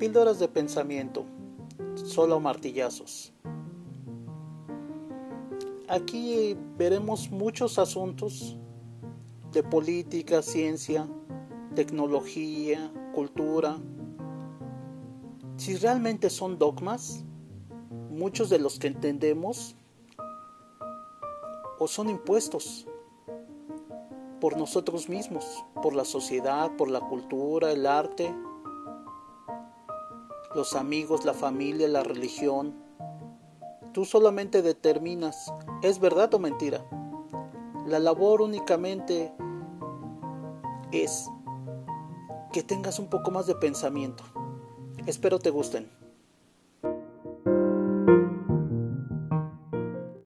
Píldoras de pensamiento, solo martillazos. Aquí veremos muchos asuntos de política, ciencia, tecnología, cultura. Si realmente son dogmas, muchos de los que entendemos o son impuestos por nosotros mismos, por la sociedad, por la cultura, el arte, los amigos, la familia, la religión. Tú solamente determinas, ¿es verdad o mentira? La labor únicamente es que tengas un poco más de pensamiento. Espero te gusten.